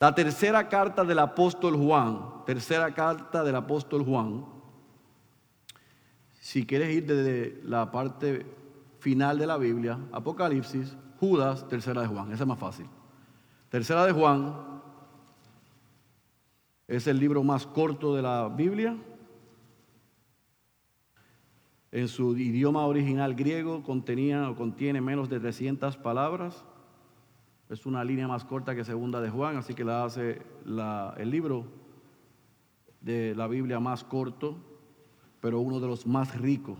La tercera carta del apóstol Juan, tercera carta del apóstol Juan, si quieres ir desde la parte final de la Biblia, Apocalipsis, Judas, tercera de Juan, esa es más fácil. Tercera de Juan es el libro más corto de la Biblia. En su idioma original griego contenía o contiene menos de 300 palabras. Es una línea más corta que segunda de Juan, así que la hace el libro de la Biblia más corto, pero uno de los más ricos.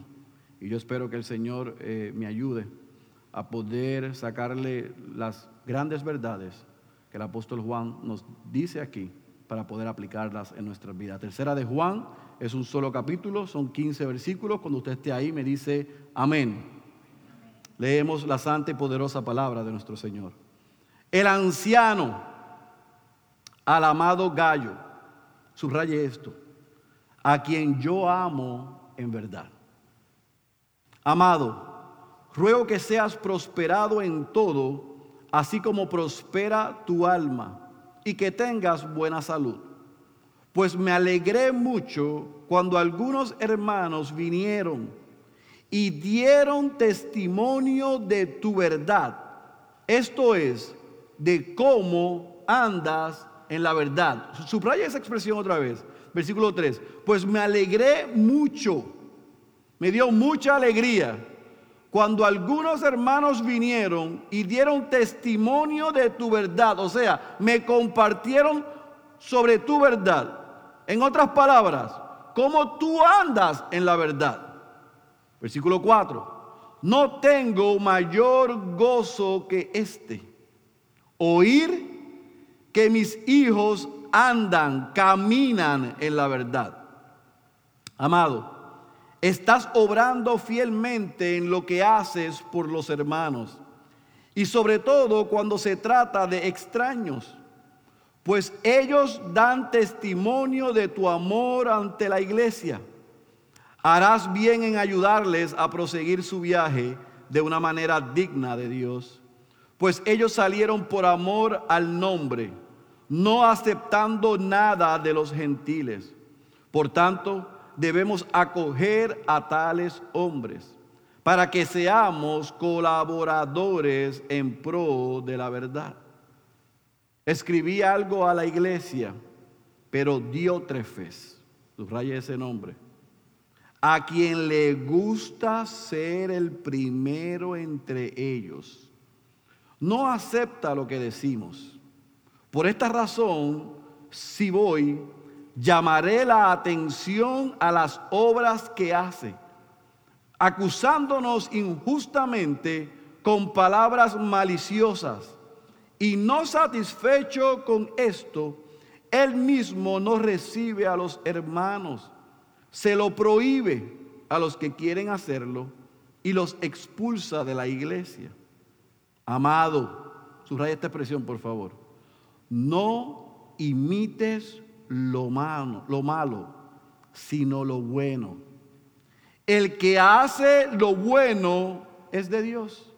Y yo espero que el Señor eh, me ayude a poder sacarle las grandes verdades que el apóstol Juan nos dice aquí para poder aplicarlas en nuestra vida. Tercera de Juan es un solo capítulo, son 15 versículos. Cuando usted esté ahí me dice amén. Leemos la santa y poderosa palabra de nuestro Señor. El anciano al amado Gallo, subraye esto, a quien yo amo en verdad. Amado, ruego que seas prosperado en todo, así como prospera tu alma, y que tengas buena salud. Pues me alegré mucho cuando algunos hermanos vinieron y dieron testimonio de tu verdad. Esto es, de cómo andas en la verdad. Subraya esa expresión otra vez. Versículo 3. Pues me alegré mucho, me dio mucha alegría cuando algunos hermanos vinieron y dieron testimonio de tu verdad. O sea, me compartieron sobre tu verdad. En otras palabras, cómo tú andas en la verdad. Versículo 4. No tengo mayor gozo que este oír que mis hijos andan, caminan en la verdad. Amado, estás obrando fielmente en lo que haces por los hermanos y sobre todo cuando se trata de extraños, pues ellos dan testimonio de tu amor ante la iglesia. Harás bien en ayudarles a proseguir su viaje de una manera digna de Dios pues ellos salieron por amor al nombre, no aceptando nada de los gentiles. Por tanto, debemos acoger a tales hombres para que seamos colaboradores en pro de la verdad. Escribí algo a la iglesia, pero Diótrefes, subraya ese nombre, a quien le gusta ser el primero entre ellos no acepta lo que decimos. Por esta razón, si voy, llamaré la atención a las obras que hace, acusándonos injustamente con palabras maliciosas. Y no satisfecho con esto, él mismo no recibe a los hermanos, se lo prohíbe a los que quieren hacerlo y los expulsa de la iglesia. Amado, subraya esta expresión, por favor. No imites lo malo, lo malo, sino lo bueno. El que hace lo bueno es de Dios.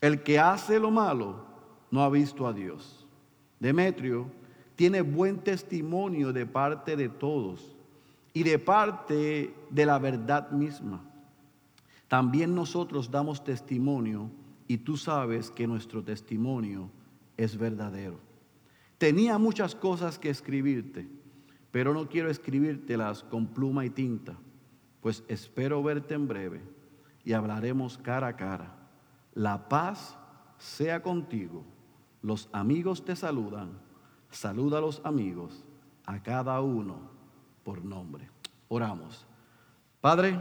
El que hace lo malo no ha visto a Dios. Demetrio tiene buen testimonio de parte de todos y de parte de la verdad misma. También nosotros damos testimonio y tú sabes que nuestro testimonio es verdadero. Tenía muchas cosas que escribirte, pero no quiero escribírtelas con pluma y tinta, pues espero verte en breve y hablaremos cara a cara. La paz sea contigo. Los amigos te saludan. Saluda a los amigos, a cada uno por nombre. Oramos. Padre,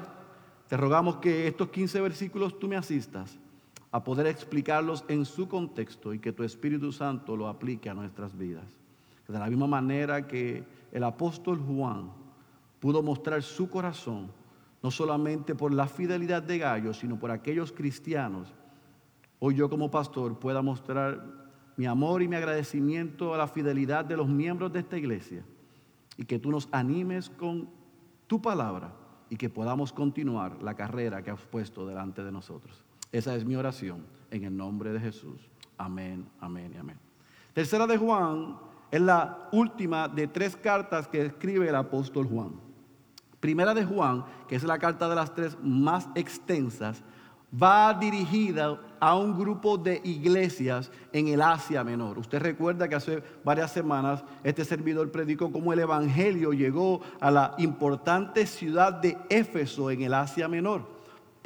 te rogamos que estos 15 versículos tú me asistas a poder explicarlos en su contexto y que tu Espíritu Santo lo aplique a nuestras vidas. De la misma manera que el apóstol Juan pudo mostrar su corazón, no solamente por la fidelidad de Gallo, sino por aquellos cristianos, hoy yo como pastor pueda mostrar mi amor y mi agradecimiento a la fidelidad de los miembros de esta iglesia y que tú nos animes con tu palabra y que podamos continuar la carrera que has puesto delante de nosotros. Esa es mi oración en el nombre de Jesús. Amén, amén y amén. Tercera de Juan es la última de tres cartas que escribe el apóstol Juan. Primera de Juan, que es la carta de las tres más extensas, va dirigida a un grupo de iglesias en el Asia Menor. Usted recuerda que hace varias semanas este servidor predicó cómo el Evangelio llegó a la importante ciudad de Éfeso en el Asia Menor.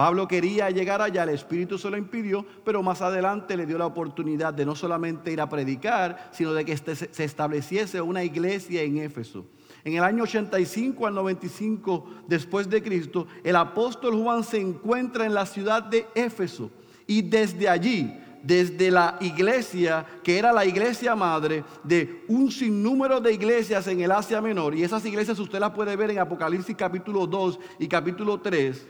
Pablo quería llegar allá, el Espíritu se lo impidió, pero más adelante le dio la oportunidad de no solamente ir a predicar, sino de que este se estableciese una iglesia en Éfeso. En el año 85 al 95 después de Cristo, el apóstol Juan se encuentra en la ciudad de Éfeso y desde allí, desde la iglesia, que era la iglesia madre de un sinnúmero de iglesias en el Asia Menor, y esas iglesias usted las puede ver en Apocalipsis capítulo 2 y capítulo 3,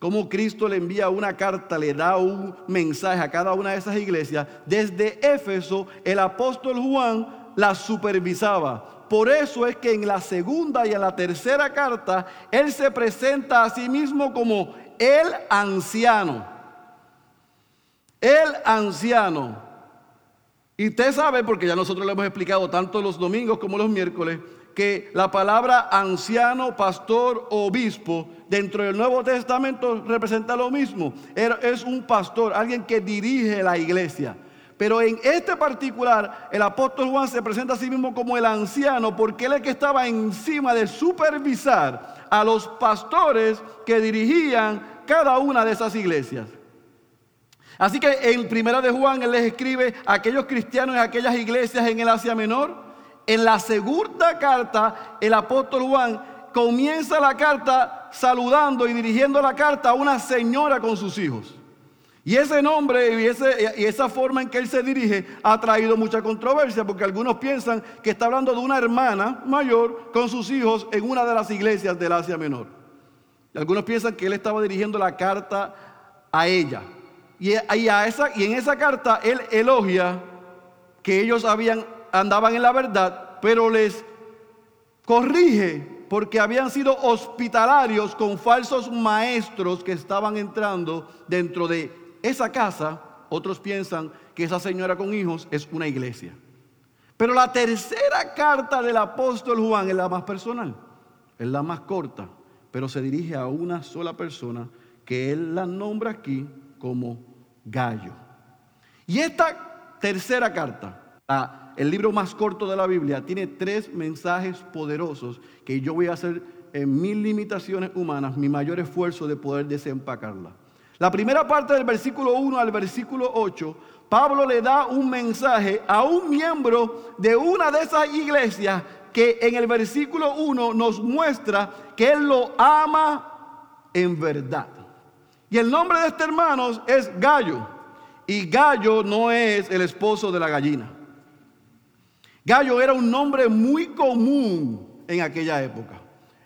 como Cristo le envía una carta, le da un mensaje a cada una de esas iglesias. Desde Éfeso, el apóstol Juan la supervisaba. Por eso es que en la segunda y en la tercera carta, él se presenta a sí mismo como el anciano. El anciano. Y usted sabe, porque ya nosotros le hemos explicado tanto los domingos como los miércoles, que la palabra anciano, pastor, obispo, dentro del Nuevo Testamento representa lo mismo. Es un pastor, alguien que dirige la iglesia. Pero en este particular, el apóstol Juan se presenta a sí mismo como el anciano, porque él es el que estaba encima de supervisar a los pastores que dirigían cada una de esas iglesias. Así que en primera de Juan él les escribe a aquellos cristianos en aquellas iglesias en el Asia Menor en la segunda carta, el apóstol Juan comienza la carta saludando y dirigiendo la carta a una señora con sus hijos. Y ese nombre y, esa forma en que él se dirige ha traído mucha controversia porque algunos piensan que está hablando de una hermana mayor con sus hijos en una de las iglesias del Asia Menor. Y algunos piensan que él estaba dirigiendo la carta a ella. Y, a esa, y en esa carta él elogia que ellos habían andaban en la verdad, pero les corrige porque habían sido hospitalarios con falsos maestros que estaban entrando dentro de esa casa. Otros piensan que esa señora con hijos es una iglesia. Pero la tercera carta del apóstol Juan es la más personal, es la más corta, pero se dirige a una sola persona que él la nombra aquí como Gallo. Y esta tercera carta, la el libro más corto de la Biblia, tiene tres mensajes poderosos que yo voy a hacer en mis limitaciones humanas, mi mayor esfuerzo de poder desempacarla. La primera parte del versículo 1 al versículo 8, Pablo le da un mensaje a un miembro de una de esas iglesias que en el versículo 1 nos muestra que él lo ama en verdad. Y el nombre de este hermano es Gallo. Y Gallo no es el esposo de la gallina. Gallo era un nombre muy común en aquella época.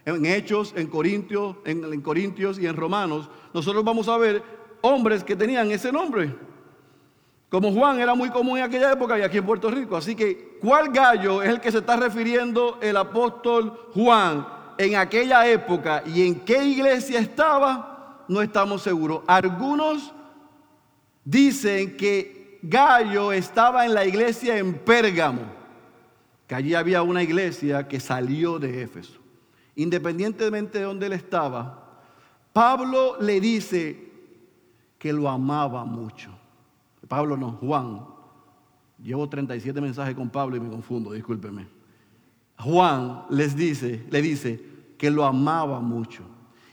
En Hechos, en Corintios, en, Corintios y en Romanos, nosotros vamos a ver hombres que tenían ese nombre. Como Juan era muy común en aquella época y aquí en Puerto Rico. Así que, ¿cuál gallo es el que se está refiriendo el apóstol Juan en aquella época y en qué iglesia estaba? No estamos seguros. Algunos dicen que Gallo estaba en la iglesia en Pérgamo allí había una iglesia que salió de Éfeso. Independientemente de donde él estaba, Pablo le dice que lo amaba mucho. Pablo no, Juan. Llevo 37 mensajes con Pablo y me confundo, discúlpeme. Juan les dice, le dice que lo amaba mucho.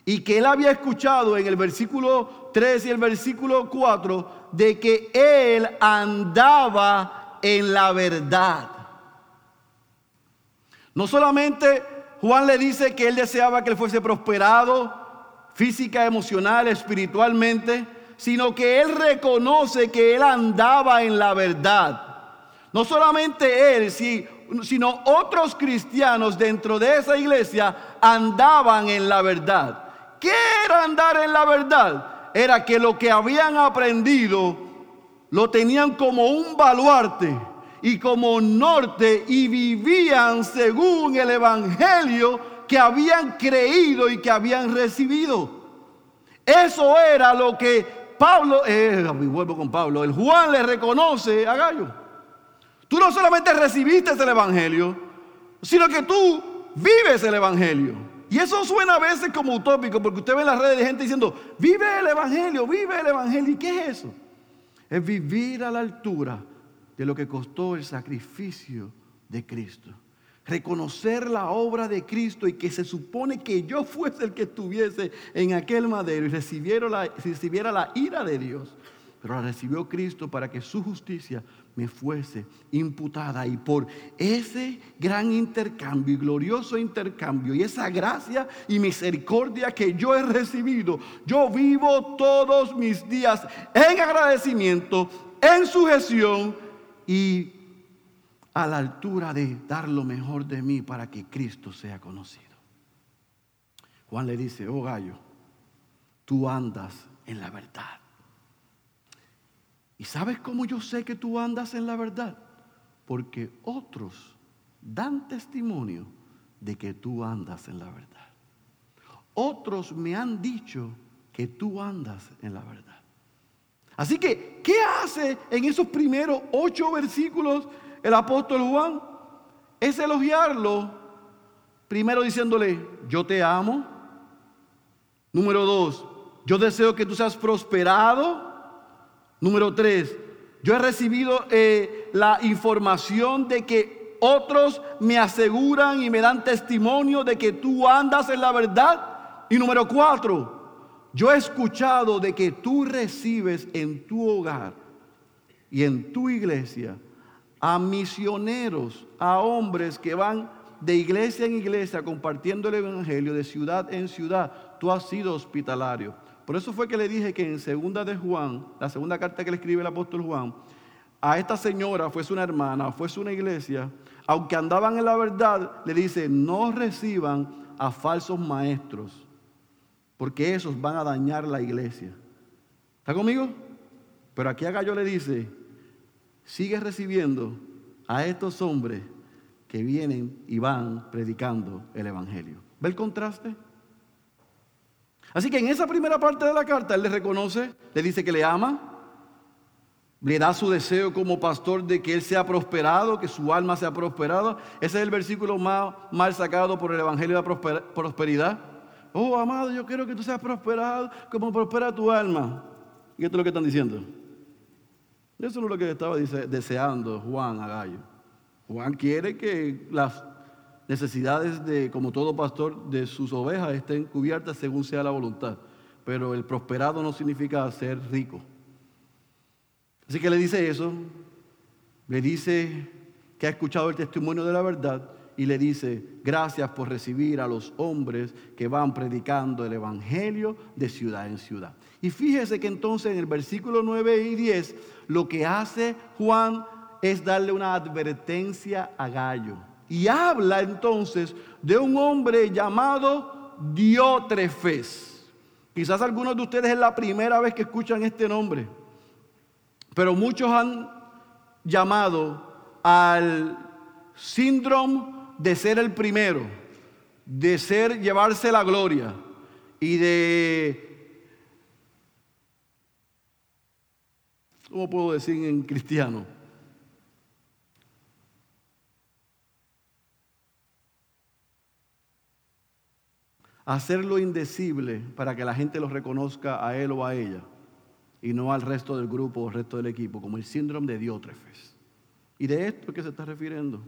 Y que él había escuchado en el versículo 3 y el versículo 4 de que él andaba en la verdad. No solamente Juan le dice que él deseaba que él fuese prosperado física, emocional, espiritualmente, sino que él reconoce que él andaba en la verdad. No solamente él, sino otros cristianos dentro de esa iglesia andaban en la verdad. ¿Qué era andar en la verdad? Era que lo que habían aprendido lo tenían como un baluarte y como norte y vivían según el Evangelio que habían creído y que habían recibido. Eso era lo que Pablo, eh, vuelvo con Pablo, el Juan le reconoce a Gallo. Tú no solamente recibiste el Evangelio, sino que tú vives el Evangelio. Y eso suena a veces como utópico, porque usted ve en las redes de gente diciendo, vive el Evangelio, vive el Evangelio. ¿Y qué es eso? Es vivir a la altura de lo que costó el sacrificio de Cristo. Reconocer la obra de Cristo y que se supone que yo fuese el que estuviese en aquel madero y recibiera la, recibiera la ira de Dios. Pero la recibió Cristo para que su justicia me fuese imputada. Y por ese gran intercambio y glorioso intercambio y esa gracia y misericordia que yo he recibido, yo vivo todos mis días en agradecimiento, en sujeción y a la altura de dar lo mejor de mí para que Cristo sea conocido. Juan le dice, oh gallo, tú andas en la verdad. ¿Y sabes cómo yo sé que tú andas en la verdad? Porque otros dan testimonio de que tú andas en la verdad. Otros me han dicho que tú andas en la verdad. Así que, ¿qué hace en esos primeros ocho versículos el apóstol Juan? Es elogiarlo, primero diciéndole, yo te amo. Número dos, yo deseo que tú seas prosperado. Número tres, yo he recibido eh, la información de que otros me aseguran y me dan testimonio de que tú andas en la verdad. Y número cuatro, yo he escuchado de que tú recibes en tu hogar y en tu iglesia a misioneros, a hombres que van de iglesia en iglesia compartiendo el Evangelio de ciudad en ciudad. Tú has sido hospitalario. Por eso fue que le dije que en segunda de Juan, la segunda carta que le escribe el apóstol Juan, a esta señora, fuese una hermana, fuese una iglesia, aunque andaban en la verdad, le dice, no reciban a falsos maestros, porque esos van a dañar la iglesia. ¿Está conmigo? Pero aquí a Gallo le dice, sigue recibiendo a estos hombres que vienen y van predicando el Evangelio. ¿Ve el contraste? Así que en esa primera parte de la carta él le reconoce, le dice que le ama, le da su deseo como pastor de que él sea prosperado, que su alma sea prosperada. Ese es el versículo más mal sacado por el Evangelio de la prosperidad. Oh, amado, yo quiero que tú seas prosperado como prospera tu alma. ¿Y esto es lo que están diciendo? Eso no es lo que estaba deseando Juan a Gallo. Juan quiere que las necesidades de, como todo pastor, de sus ovejas estén cubiertas según sea la voluntad. Pero el prosperado no significa ser rico. Así que le dice eso, le dice que ha escuchado el testimonio de la verdad y le dice, gracias por recibir a los hombres que van predicando el Evangelio de ciudad en ciudad. Y fíjese que entonces en el versículo 9 y 10 lo que hace Juan es darle una advertencia a Gallo. Y habla entonces de un hombre llamado Diótrefes. Quizás algunos de ustedes es la primera vez que escuchan este nombre, pero muchos han llamado al síndrome de ser el primero, de ser llevarse la gloria y de, ¿cómo puedo decir en cristiano? hacerlo indecible para que la gente lo reconozca a él o a ella y no al resto del grupo o al resto del equipo, como el síndrome de Diótrefes. ¿Y de esto que se está refiriendo?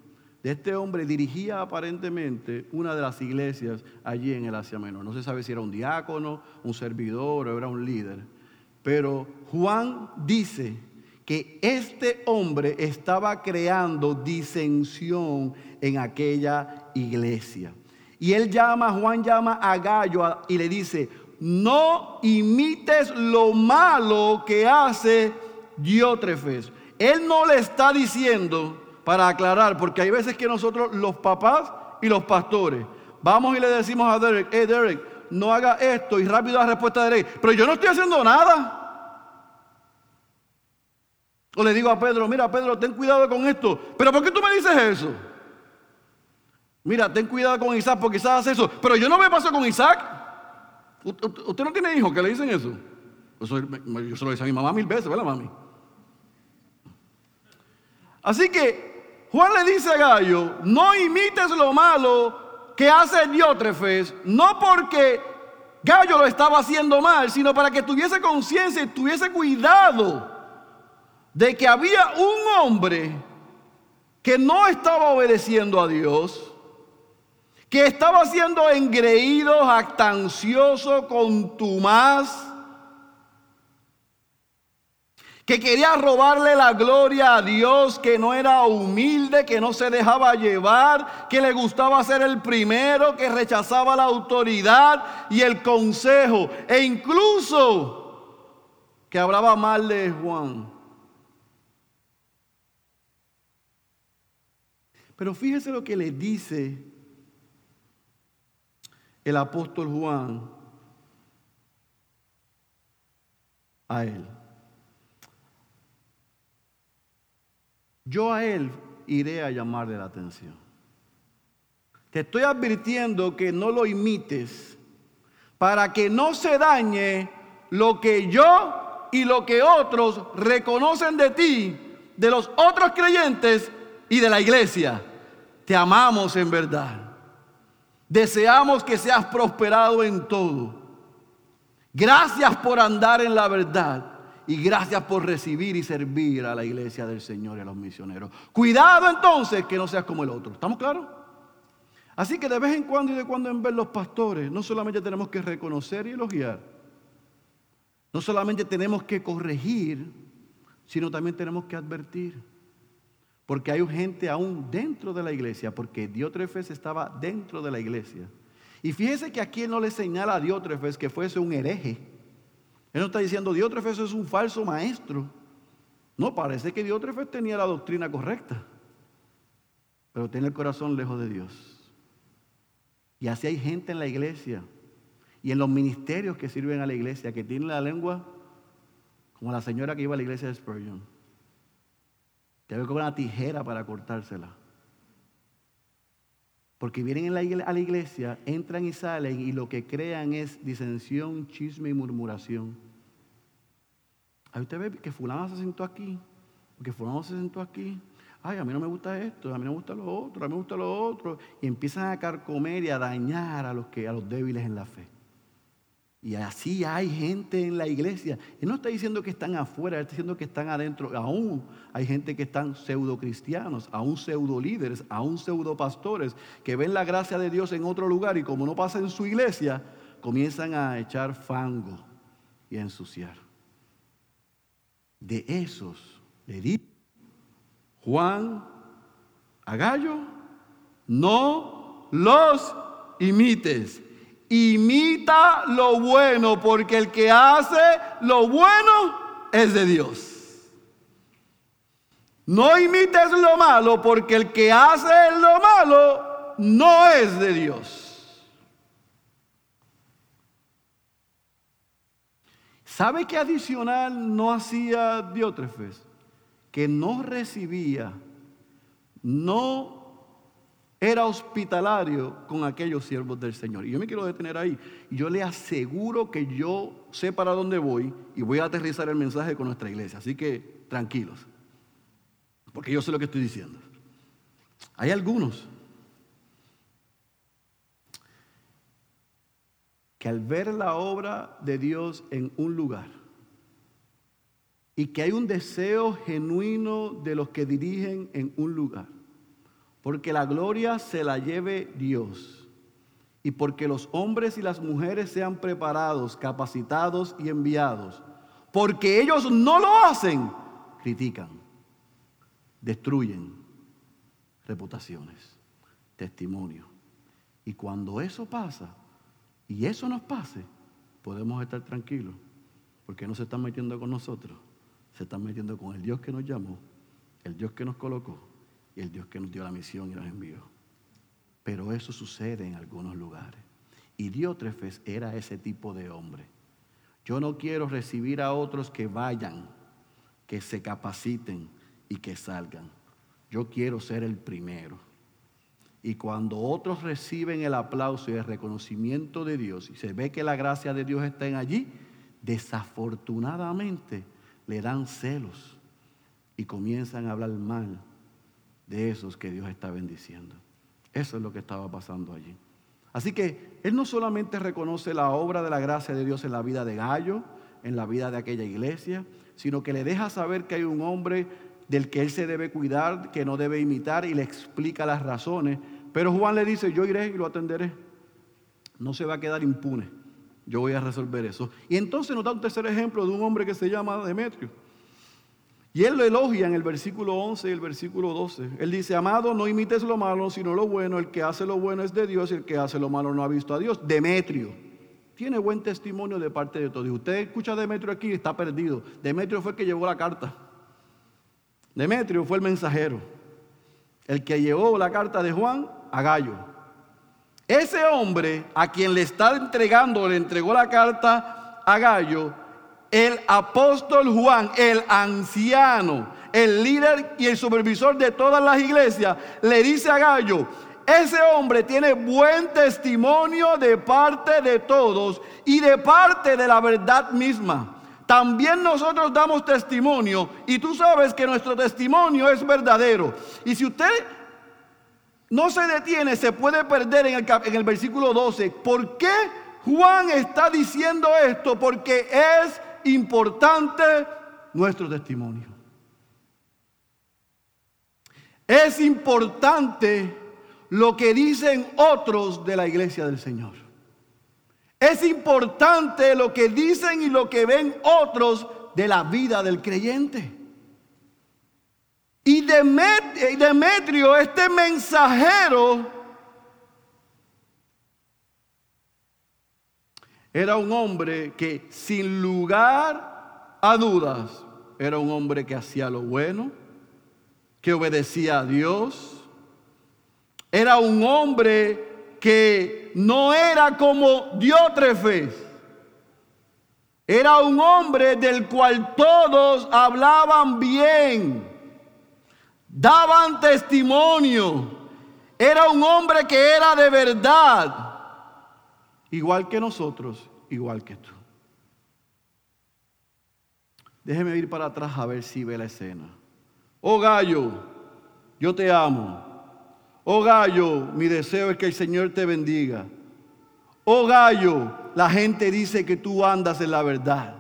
De este hombre dirigía aparentemente una de las iglesias allí en el Asia Menor. No se sabe si era un diácono, un servidor o era un líder. Pero Juan dice que este hombre estaba creando disensión en aquella iglesia. Y él llama, Juan llama a Gallo y le dice, no imites lo malo que hace Diótrefes. Él no le está diciendo, para aclarar, porque hay veces que nosotros, los papás y los pastores, vamos y le decimos a Derek, hey Derek, no haga esto y rápido la respuesta de Derek, pero yo no estoy haciendo nada. O le digo a Pedro, mira Pedro, ten cuidado con esto, pero ¿por qué tú me dices eso? Mira, ten cuidado con Isaac porque Isaac hace eso. Pero yo no me paso con Isaac. ¿Usted no tiene hijos que le dicen eso? Yo se lo dice a mi mamá mil veces, ¿verdad, mami? Así que Juan le dice a Gallo, no imites lo malo que hace Diótrefes, no porque Gallo lo estaba haciendo mal, sino para que tuviese conciencia y tuviese cuidado de que había un hombre que no estaba obedeciendo a Dios, que estaba siendo engreído, jactancioso, contumaz, que quería robarle la gloria a Dios, que no era humilde, que no se dejaba llevar, que le gustaba ser el primero, que rechazaba la autoridad y el consejo, e incluso que hablaba mal de Juan. Pero fíjese lo que le dice el apóstol Juan a él. Yo a él iré a llamarle la atención. Te estoy advirtiendo que no lo imites para que no se dañe lo que yo y lo que otros reconocen de ti, de los otros creyentes y de la iglesia. Te amamos en verdad. Deseamos que seas prosperado en todo. Gracias por andar en la verdad. Y gracias por recibir y servir a la iglesia del Señor y a los misioneros. Cuidado entonces que no seas como el otro. ¿Estamos claros? Así que de vez en cuando y de cuando en ver los pastores, no solamente tenemos que reconocer y elogiar, no solamente tenemos que corregir, sino también tenemos que advertir. Porque hay gente aún dentro de la iglesia, porque Diótrefes estaba dentro de la iglesia. Y fíjese que aquí no le señala a Diótrefes que fuese un hereje. Él no está diciendo Diótrefes es un falso maestro. No, parece que Diótrefes tenía la doctrina correcta, pero tiene el corazón lejos de Dios. Y así hay gente en la iglesia y en los ministerios que sirven a la iglesia que tienen la lengua como la señora que iba a la iglesia de Spurgeon. Que con una tijera para cortársela. Porque vienen a la iglesia, entran y salen y lo que crean es disensión, chisme y murmuración. Ahí usted ve que fulano se sentó aquí, que fulano se sentó aquí. Ay, a mí no me gusta esto, a mí no me gusta lo otro, a mí me gusta lo otro. Y empiezan a carcomer y a dañar a los, que, a los débiles en la fe. Y así hay gente en la iglesia. Él no está diciendo que están afuera, él está diciendo que están adentro. Aún hay gente que están pseudo cristianos, aún pseudo líderes, aún pseudo pastores, que ven la gracia de Dios en otro lugar y como no pasa en su iglesia, comienzan a echar fango y a ensuciar. De esos le di Juan a Gallo, no los imites imita lo bueno, porque el que hace lo bueno es de Dios. No imites lo malo, porque el que hace lo malo no es de Dios. ¿Sabe qué adicional no hacía Diótrefes? Que no recibía, no era hospitalario con aquellos siervos del Señor. Y yo me quiero detener ahí. Y yo le aseguro que yo sé para dónde voy y voy a aterrizar el mensaje con nuestra iglesia. Así que tranquilos. Porque yo sé lo que estoy diciendo. Hay algunos que al ver la obra de Dios en un lugar y que hay un deseo genuino de los que dirigen en un lugar, porque la gloria se la lleve Dios. Y porque los hombres y las mujeres sean preparados, capacitados y enviados, porque ellos no lo hacen, critican, destruyen reputaciones, testimonio. Y cuando eso pasa, y eso nos pase, podemos estar tranquilos, porque no se están metiendo con nosotros, se están metiendo con el Dios que nos llamó, el Dios que nos colocó y el Dios que nos dio la misión y nos envió. Pero eso sucede en algunos lugares. Y Diótrefes era ese tipo de hombre. Yo no quiero recibir a otros que vayan, que se capaciten y que salgan. Yo quiero ser el primero. Y cuando otros reciben el aplauso y el reconocimiento de Dios y se ve que la gracia de Dios está en allí, desafortunadamente le dan celos y comienzan a hablar mal de esos que Dios está bendiciendo. Eso es lo que estaba pasando allí. Así que él no solamente reconoce la obra de la gracia de Dios en la vida de Gallo, en la vida de aquella iglesia, sino que le deja saber que hay un hombre del que él se debe cuidar, que no debe imitar y le explica las razones. Pero Juan le dice, yo iré y lo atenderé. No se va a quedar impune. Yo voy a resolver eso. Y entonces nos da un tercer ejemplo de un hombre que se llama Demetrio. Y él lo elogia en el versículo 11 y el versículo 12. Él dice, amado, no imites lo malo, sino lo bueno. El que hace lo bueno es de Dios y el que hace lo malo no ha visto a Dios. Demetrio. Tiene buen testimonio de parte de todos. Usted escucha a Demetrio aquí está perdido. Demetrio fue el que llevó la carta. Demetrio fue el mensajero. El que llevó la carta de Juan a Gallo. Ese hombre a quien le está entregando, le entregó la carta a Gallo, el apóstol Juan, el anciano, el líder y el supervisor de todas las iglesias, le dice a Gallo, ese hombre tiene buen testimonio de parte de todos y de parte de la verdad misma. También nosotros damos testimonio y tú sabes que nuestro testimonio es verdadero. Y si usted no se detiene, se puede perder en el, en el versículo 12. ¿Por qué Juan está diciendo esto? Porque es importante nuestro testimonio. Es importante lo que dicen otros de la iglesia del Señor. Es importante lo que dicen y lo que ven otros de la vida del creyente. Y Demetrio, este mensajero, Era un hombre que sin lugar a dudas era un hombre que hacía lo bueno, que obedecía a Dios. Era un hombre que no era como Diótrefes. Era un hombre del cual todos hablaban bien, daban testimonio. Era un hombre que era de verdad igual que nosotros, igual que tú. Déjeme ir para atrás a ver si ve la escena. Oh gallo, yo te amo. Oh gallo, mi deseo es que el Señor te bendiga. Oh gallo, la gente dice que tú andas en la verdad.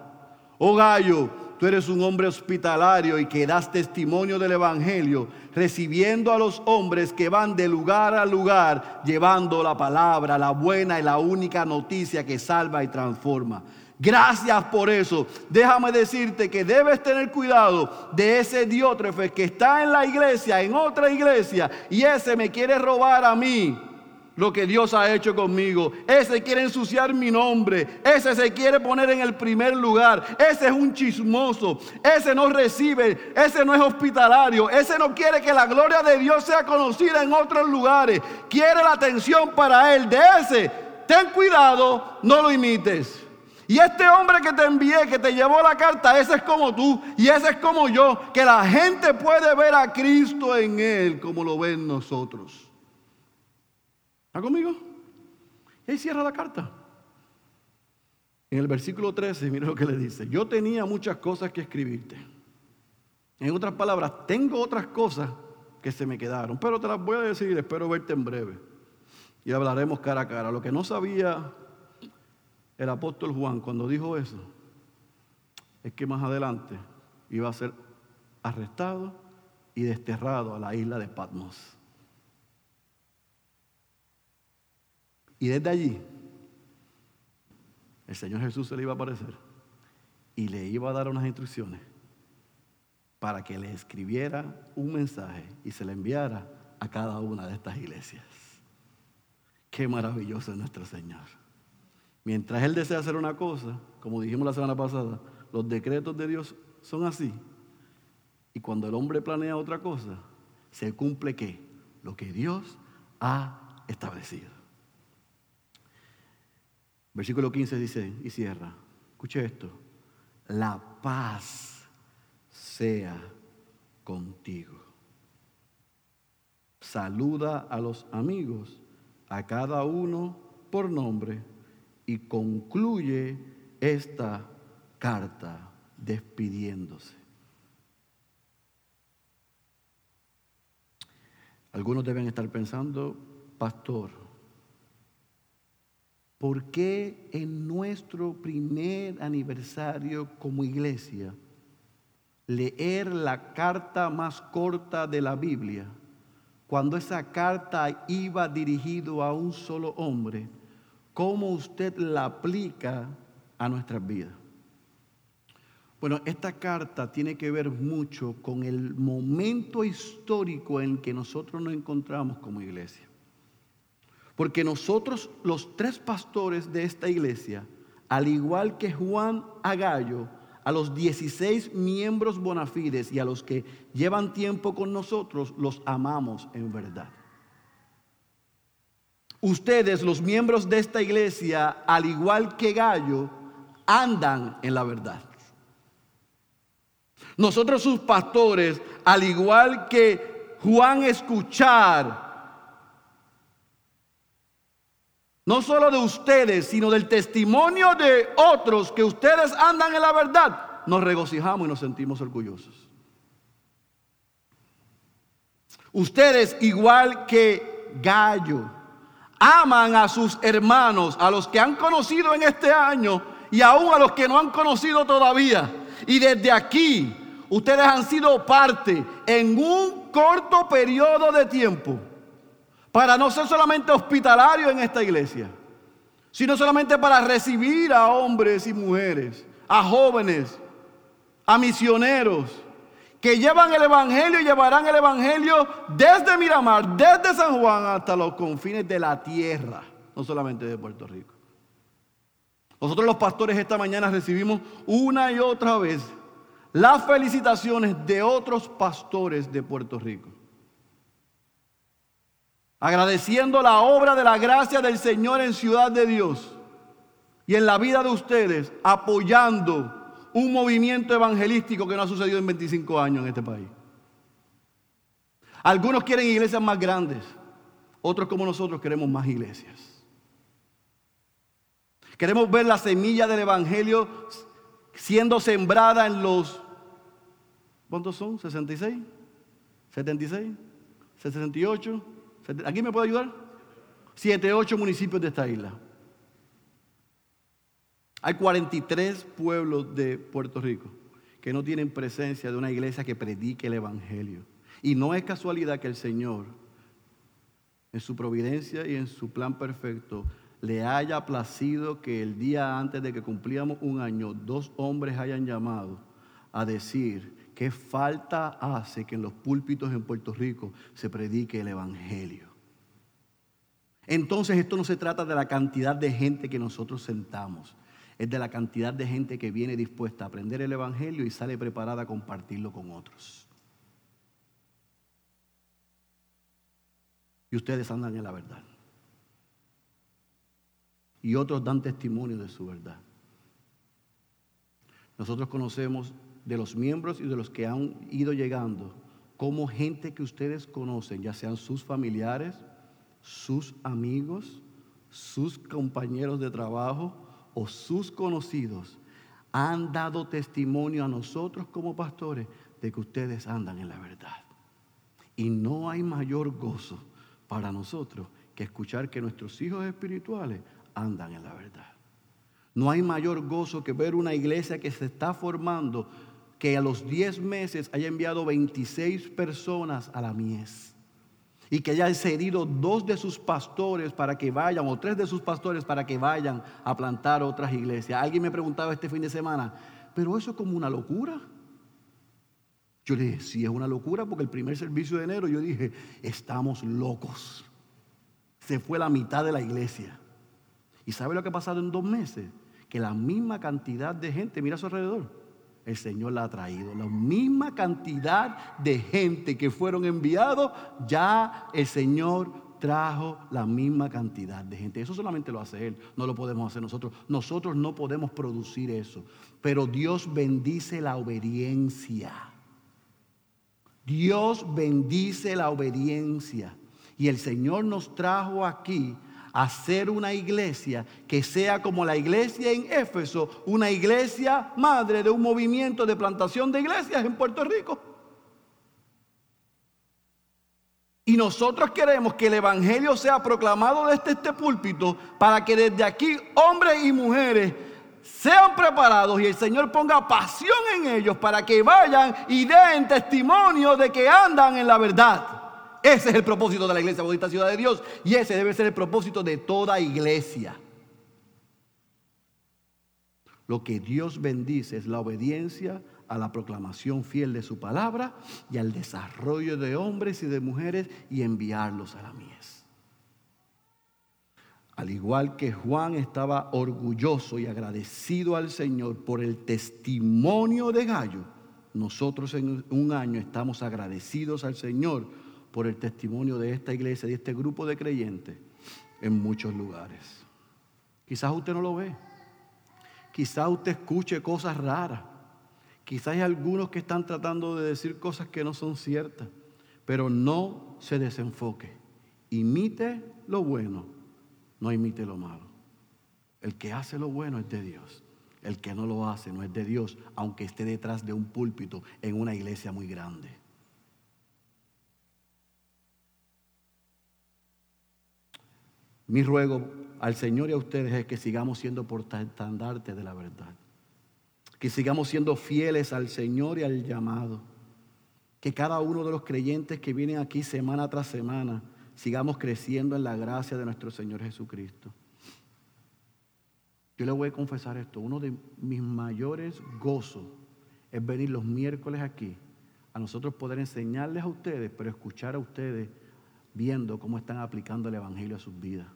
Oh gallo, tú eres un hombre hospitalario y que das testimonio del Evangelio, recibiendo a los hombres que van de lugar a lugar, llevando la palabra, la buena y la única noticia que salva y transforma. Gracias por eso. Déjame decirte que debes tener cuidado de ese diótrefe que está en la iglesia, en otra iglesia, y ese me quiere robar a mí lo que Dios ha hecho conmigo. Ese quiere ensuciar mi nombre. Ese se quiere poner en el primer lugar. Ese es un chismoso. Ese no recibe. Ese no es hospitalario. Ese no quiere que la gloria de Dios sea conocida en otros lugares. Quiere la atención para él. De ese, ten cuidado, no lo imites. Y este hombre que te envié, que te llevó la carta, ese es como tú y ese es como yo, que la gente puede ver a Cristo en él como lo ven nosotros. ¿Está conmigo? Y ahí cierra la carta. En el versículo 13, mire lo que le dice. Yo tenía muchas cosas que escribirte. En otras palabras, tengo otras cosas que se me quedaron, pero te las voy a decir, espero verte en breve. Y hablaremos cara a cara. Lo que no sabía el apóstol Juan cuando dijo eso, es que más adelante iba a ser arrestado y desterrado a la isla de Patmos. Y desde allí, el Señor Jesús se le iba a aparecer y le iba a dar unas instrucciones para que le escribiera un mensaje y se le enviara a cada una de estas iglesias. Qué maravilloso es nuestro Señor. Mientras Él desea hacer una cosa, como dijimos la semana pasada, los decretos de Dios son así. Y cuando el hombre planea otra cosa, se cumple qué? Lo que Dios ha establecido. Versículo 15 dice y cierra. Escuche esto. La paz sea contigo. Saluda a los amigos, a cada uno por nombre y concluye esta carta despidiéndose. Algunos deben estar pensando, pastor, ¿por qué en nuestro primer aniversario como iglesia leer la carta más corta de la Biblia, cuando esa carta iba dirigido a un solo hombre, cómo usted la aplica a nuestras vidas? Bueno, esta carta tiene que ver mucho con el momento histórico en que nosotros nos encontramos como iglesia. Porque nosotros, los tres pastores de esta iglesia, al igual que Juan Agallo, a los 16 miembros bonafides y a los que llevan tiempo con nosotros, los amamos en verdad. Ustedes, los miembros de esta iglesia, al igual que Gallo, andan en la verdad. Nosotros sus pastores, al igual que Juan escuchar, no solo de ustedes, sino del testimonio de otros que ustedes andan en la verdad, nos regocijamos y nos sentimos orgullosos. Ustedes, igual que Gallo, aman a sus hermanos, a los que han conocido en este año y aún a los que no han conocido todavía. Y desde aquí ustedes han sido parte en un corto periodo de tiempo para no ser solamente hospitalarios en esta iglesia, sino solamente para recibir a hombres y mujeres, a jóvenes, a misioneros, que llevan el Evangelio y llevarán el Evangelio desde Miramar, desde San Juan hasta los confines de la tierra, no solamente de Puerto Rico. Nosotros los pastores esta mañana recibimos una y otra vez las felicitaciones de otros pastores de Puerto Rico. Agradeciendo la obra de la gracia del Señor en Ciudad de Dios y en la vida de ustedes, apoyando un movimiento evangelístico que no ha sucedido en 25 años en este país. Algunos quieren iglesias más grandes, otros como nosotros queremos más iglesias. Queremos ver la semilla del Evangelio siendo sembrada en los ¿Cuántos son? ¿66? ¿76? ¿68? ¿Aquí me puede ayudar? 7, 8 municipios de esta isla. Hay 43 pueblos de Puerto Rico que no tienen presencia de una iglesia que predique el Evangelio. Y no es casualidad que el Señor, en su providencia y en su plan perfecto, le haya placido que el día antes de que cumplíamos un año, dos hombres hayan llamado a decir ¿Qué falta hace que en los púlpitos en Puerto Rico se predique el Evangelio? Entonces esto no se trata de la cantidad de gente que nosotros sentamos, es de la cantidad de gente que viene dispuesta a aprender el Evangelio y sale preparada a compartirlo con otros. Y ustedes andan en la verdad. Y otros dan testimonio de su verdad. Nosotros conocemos de los miembros y de los que han ido llegando, como gente que ustedes conocen, ya sean sus familiares, sus amigos, sus compañeros de trabajo o sus conocidos, han dado testimonio a nosotros como pastores de que ustedes andan en la verdad. Y no hay mayor gozo para nosotros que escuchar que nuestros hijos espirituales andan en la verdad. No hay mayor gozo que ver una iglesia que se está formando que a los 10 meses haya enviado 26 personas a la mies y que haya cedido dos de sus pastores para que vayan, o tres de sus pastores para que vayan a plantar otras iglesias. Alguien me preguntaba este fin de semana, pero eso es como una locura. Yo le dije, sí es una locura porque el primer servicio de enero yo dije, estamos locos. Se fue la mitad de la iglesia. ¿Y sabe lo que ha pasado en dos meses? Que la misma cantidad de gente mira a su alrededor el Señor la ha traído. La misma cantidad de gente que fueron enviados, ya el Señor trajo la misma cantidad de gente. Eso solamente lo hace Él, no lo podemos hacer nosotros. Nosotros no podemos producir eso. Pero Dios bendice la obediencia. Dios bendice la obediencia. Y el Señor nos trajo aquí hacer una iglesia que sea como la iglesia en Éfeso, una iglesia madre de un movimiento de plantación de iglesias en Puerto Rico. Y nosotros queremos que el Evangelio sea proclamado desde este púlpito para que desde aquí hombres y mujeres sean preparados y el Señor ponga pasión en ellos para que vayan y den testimonio de que andan en la verdad. Ese es el propósito de la Iglesia Bautista Ciudad de Dios y ese debe ser el propósito de toda iglesia. Lo que Dios bendice es la obediencia a la proclamación fiel de su palabra y al desarrollo de hombres y de mujeres y enviarlos a la mies. Al igual que Juan estaba orgulloso y agradecido al Señor por el testimonio de Gallo, nosotros en un año estamos agradecidos al Señor por el testimonio de esta iglesia, de este grupo de creyentes en muchos lugares. Quizás usted no lo ve. Quizás usted escuche cosas raras. Quizás hay algunos que están tratando de decir cosas que no son ciertas, pero no se desenfoque. Imite lo bueno, no imite lo malo. El que hace lo bueno es de Dios. El que no lo hace no es de Dios, aunque esté detrás de un púlpito en una iglesia muy grande. Mi ruego al Señor y a ustedes es que sigamos siendo portandartes de la verdad que sigamos siendo fieles al Señor y al llamado. Que cada uno de los creyentes que vienen aquí semana tras semana sigamos creciendo en la gracia de nuestro Señor Jesucristo. Yo le voy a confesar esto, uno de mis mayores gozos es venir los miércoles aquí, a nosotros poder enseñarles a ustedes, pero escuchar a ustedes viendo cómo están aplicando el Evangelio a sus vidas.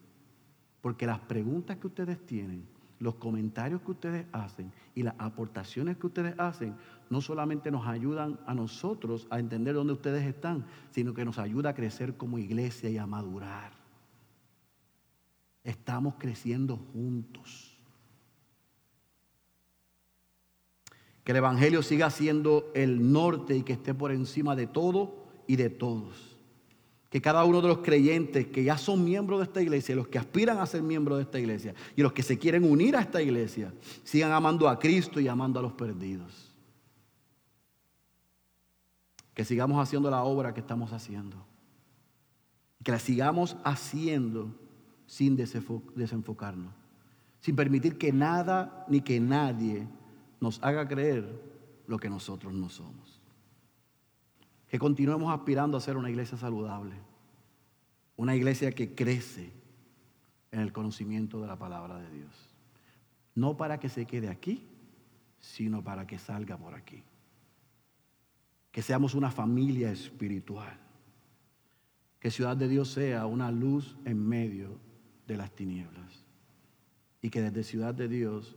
Porque las preguntas que ustedes tienen los comentarios que ustedes hacen y las aportaciones que ustedes hacen no solamente nos ayudan a nosotros a entender dónde ustedes están, sino que nos ayuda a crecer como iglesia y a madurar. Estamos creciendo juntos. Que el Evangelio siga siendo el norte y que esté por encima de todo y de todos que cada uno de los creyentes que ya son miembros de esta iglesia, los que aspiran a ser miembros de esta iglesia y los que se quieren unir a esta iglesia, sigan amando a Cristo y amando a los perdidos. Que sigamos haciendo la obra que estamos haciendo. Que la sigamos haciendo sin desenfocarnos. Sin permitir que nada ni que nadie nos haga creer lo que nosotros no somos que continuemos aspirando a ser una iglesia saludable, una iglesia que crece en el conocimiento de la palabra de Dios. No para que se quede aquí, sino para que salga por aquí. Que seamos una familia espiritual. Que Ciudad de Dios sea una luz en medio de las tinieblas. Y que desde Ciudad de Dios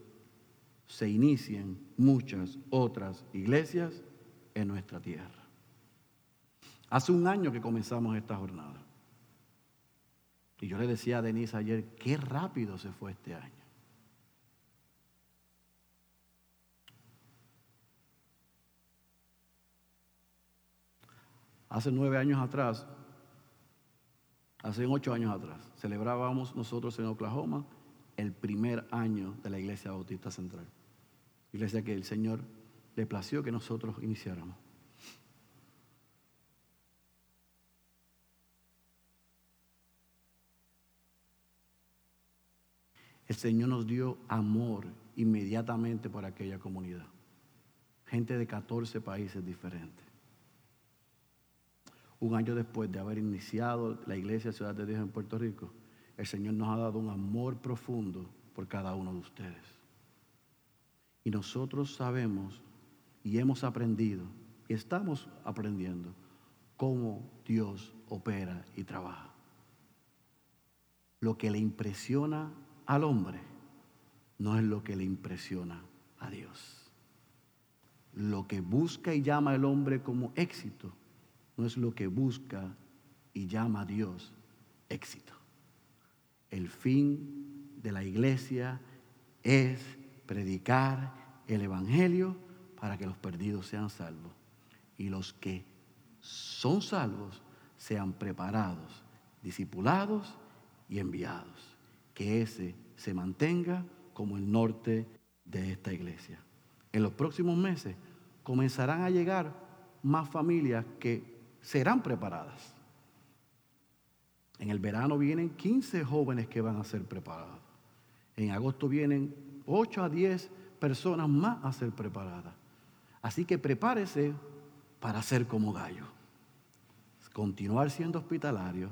se inicien muchas otras iglesias en nuestra tierra. Hace un año que comenzamos esta jornada. Y yo le decía a Denise ayer, qué rápido se fue este año. Hace nueve años atrás, hace ocho años atrás, celebrábamos nosotros en Oklahoma el primer año de la Iglesia Bautista Central. Iglesia que el Señor le plació que nosotros iniciáramos. El Señor nos dio amor inmediatamente por aquella comunidad. Gente de 14 países diferentes. Un año después de haber iniciado la iglesia Ciudad de Dios en Puerto Rico, el Señor nos ha dado un amor profundo por cada uno de ustedes. Y nosotros sabemos y hemos aprendido y estamos aprendiendo cómo Dios opera y trabaja. Lo que le impresiona al hombre no es lo que le impresiona a Dios. Lo que busca y llama el hombre como éxito no es lo que busca y llama a Dios éxito. El fin de la iglesia es predicar el Evangelio para que los perdidos sean salvos y los que son salvos sean preparados, discipulados y enviados que ese se mantenga como el norte de esta iglesia. En los próximos meses comenzarán a llegar más familias que serán preparadas En el verano vienen 15 jóvenes que van a ser preparados. En agosto vienen 8 a 10 personas más a ser preparadas. Así que prepárese para ser como gallo. Continuar siendo hospitalarios,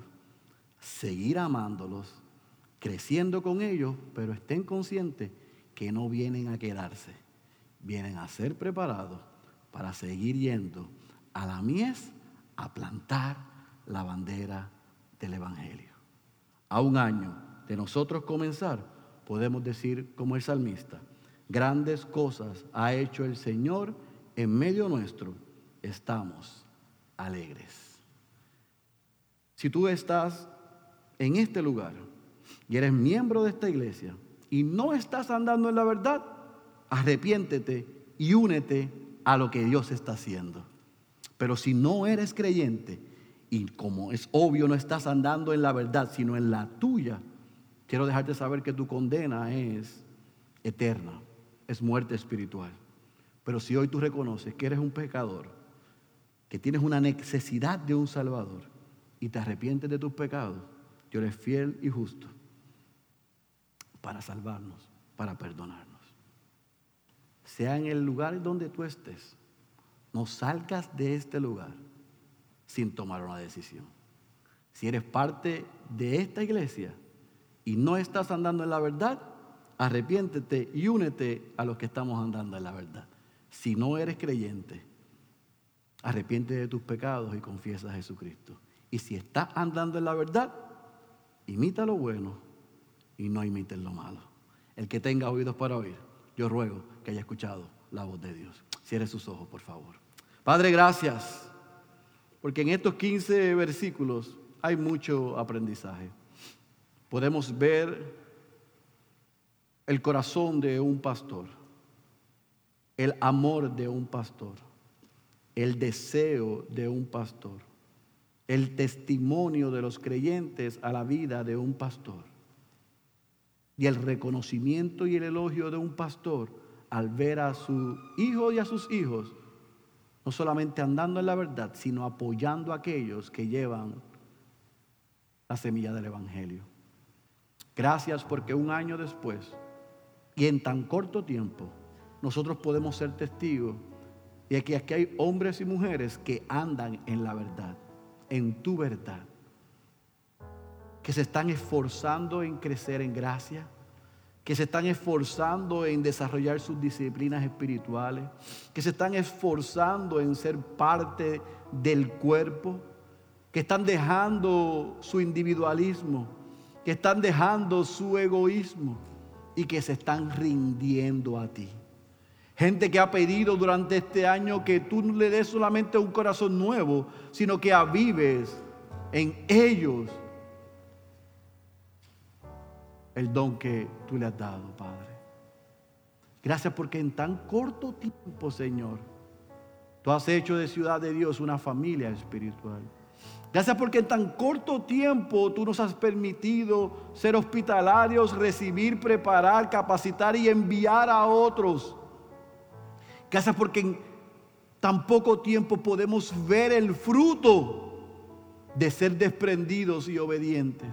seguir amándolos, creciendo con ellos, pero estén conscientes que no vienen a quedarse, vienen a ser preparados para seguir yendo a la mies a plantar la bandera del Evangelio. A un año de nosotros comenzar, podemos decir como el salmista, grandes cosas ha hecho el Señor en medio nuestro, estamos alegres. Si tú estás en este lugar y eres miembro de esta iglesia y no estás andando en la verdad, arrepiéntete y únete a lo que Dios está haciendo. Pero si no eres creyente y como es obvio no estás andando en la verdad, sino en la tuya, quiero dejarte saber que tu condena es eterna, es muerte espiritual. Pero si hoy tú reconoces que eres un pecador, que tienes una necesidad de un Salvador y te arrepientes de tus pecados, Dios es fiel y justo para salvarnos, para perdonarnos. Sea en el lugar donde tú estés, no salgas de este lugar sin tomar una decisión. Si eres parte de esta iglesia y no estás andando en la verdad, arrepiéntete y únete a los que estamos andando en la verdad. Si no eres creyente, arrepiéntete de tus pecados y confiesa a Jesucristo. Y si estás andando en la verdad, imita lo bueno y no imites lo malo. El que tenga oídos para oír, yo ruego que haya escuchado la voz de Dios. Cierre sus ojos, por favor. Padre, gracias, porque en estos 15 versículos hay mucho aprendizaje. Podemos ver el corazón de un pastor, el amor de un pastor, el deseo de un pastor el testimonio de los creyentes a la vida de un pastor. Y el reconocimiento y el elogio de un pastor al ver a su hijo y a sus hijos, no solamente andando en la verdad, sino apoyando a aquellos que llevan la semilla del Evangelio. Gracias porque un año después y en tan corto tiempo nosotros podemos ser testigos de que aquí hay hombres y mujeres que andan en la verdad en tu verdad, que se están esforzando en crecer en gracia, que se están esforzando en desarrollar sus disciplinas espirituales, que se están esforzando en ser parte del cuerpo, que están dejando su individualismo, que están dejando su egoísmo y que se están rindiendo a ti. Gente que ha pedido durante este año que tú no le des solamente un corazón nuevo, sino que avives en ellos el don que tú le has dado, Padre. Gracias porque en tan corto tiempo, Señor, tú has hecho de Ciudad de Dios una familia espiritual. Gracias porque en tan corto tiempo tú nos has permitido ser hospitalarios, recibir, preparar, capacitar y enviar a otros Gracias porque en tan poco tiempo podemos ver el fruto de ser desprendidos y obedientes.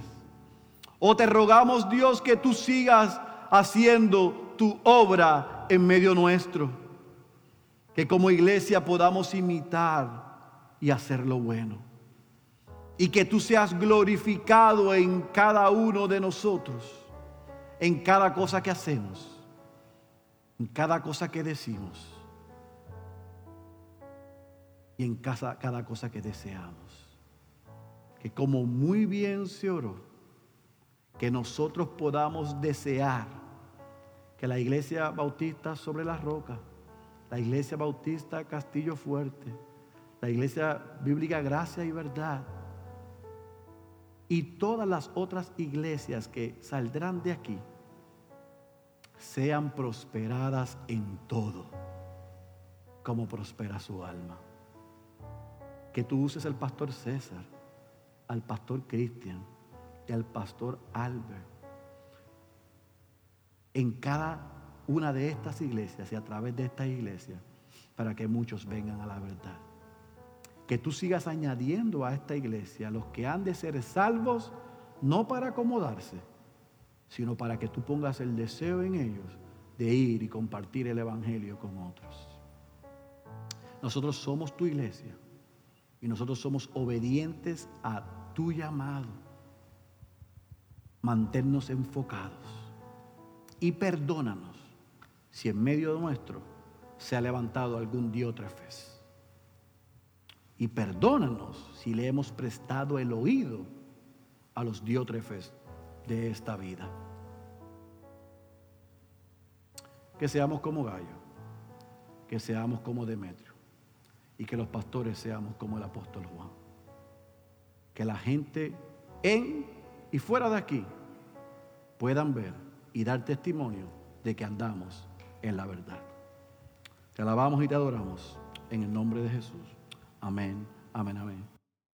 O te rogamos Dios que tú sigas haciendo tu obra en medio nuestro. Que como iglesia podamos imitar y hacer lo bueno. Y que tú seas glorificado en cada uno de nosotros, en cada cosa que hacemos, en cada cosa que decimos y en cada cosa que deseamos. Que como muy bien se oró, que nosotros podamos desear que la iglesia bautista sobre la roca, la iglesia bautista Castillo Fuerte, la iglesia bíblica Gracia y Verdad, y todas las otras iglesias que saldrán de aquí, sean prosperadas en todo, como prospera su alma. Que tú uses al pastor César, al pastor Cristian al pastor Albert en cada una de estas iglesias y a través de estas iglesias para que muchos vengan a la verdad. Que tú sigas añadiendo a esta iglesia los que han de ser salvos no para acomodarse, sino para que tú pongas el deseo en ellos de ir y compartir el Evangelio con otros. Nosotros somos tu iglesia y nosotros somos obedientes a tu llamado. Manténnos enfocados y perdónanos si en medio nuestro se ha levantado algún diótrefes. Y perdónanos si le hemos prestado el oído a los diótrefes de esta vida. Que seamos como Gallo, que seamos como Demetrio y que los pastores seamos como el apóstol Juan. Que la gente en y fuera de aquí puedan ver y dar testimonio de que andamos en la verdad. Te alabamos y te adoramos en el nombre de Jesús. Amén, amén, amén.